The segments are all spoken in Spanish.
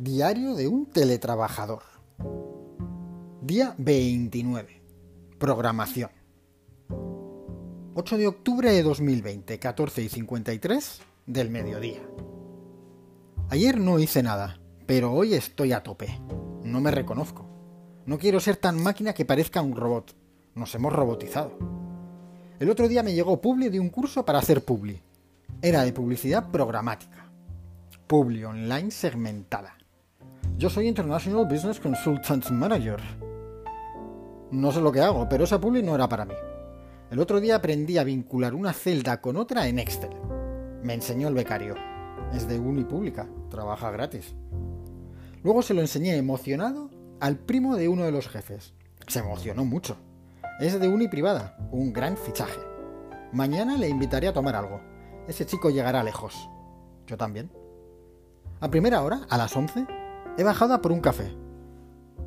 Diario de un teletrabajador. Día 29. Programación. 8 de octubre de 2020, 14 y 53 del mediodía. Ayer no hice nada, pero hoy estoy a tope. No me reconozco. No quiero ser tan máquina que parezca un robot. Nos hemos robotizado. El otro día me llegó Publi de un curso para hacer Publi. Era de publicidad programática. Publi online segmentada. Yo soy International Business Consultant Manager. No sé lo que hago, pero esa publi no era para mí. El otro día aprendí a vincular una celda con otra en Excel. Me enseñó el becario. Es de uni pública, trabaja gratis. Luego se lo enseñé emocionado al primo de uno de los jefes. Se emocionó mucho. Es de uni privada, un gran fichaje. Mañana le invitaré a tomar algo. Ese chico llegará lejos. Yo también. A primera hora, a las 11, He bajado a por un café.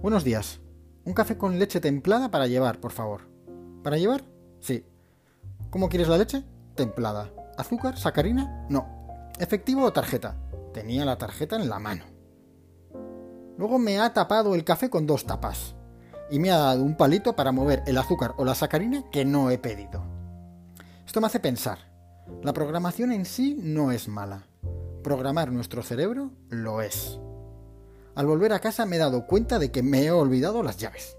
Buenos días. Un café con leche templada para llevar, por favor. ¿Para llevar? Sí. ¿Cómo quieres la leche? Templada. ¿Azúcar? ¿Sacarina? No. ¿Efectivo o tarjeta? Tenía la tarjeta en la mano. Luego me ha tapado el café con dos tapas. Y me ha dado un palito para mover el azúcar o la sacarina que no he pedido. Esto me hace pensar. La programación en sí no es mala. Programar nuestro cerebro lo es. Al volver a casa me he dado cuenta de que me he olvidado las llaves.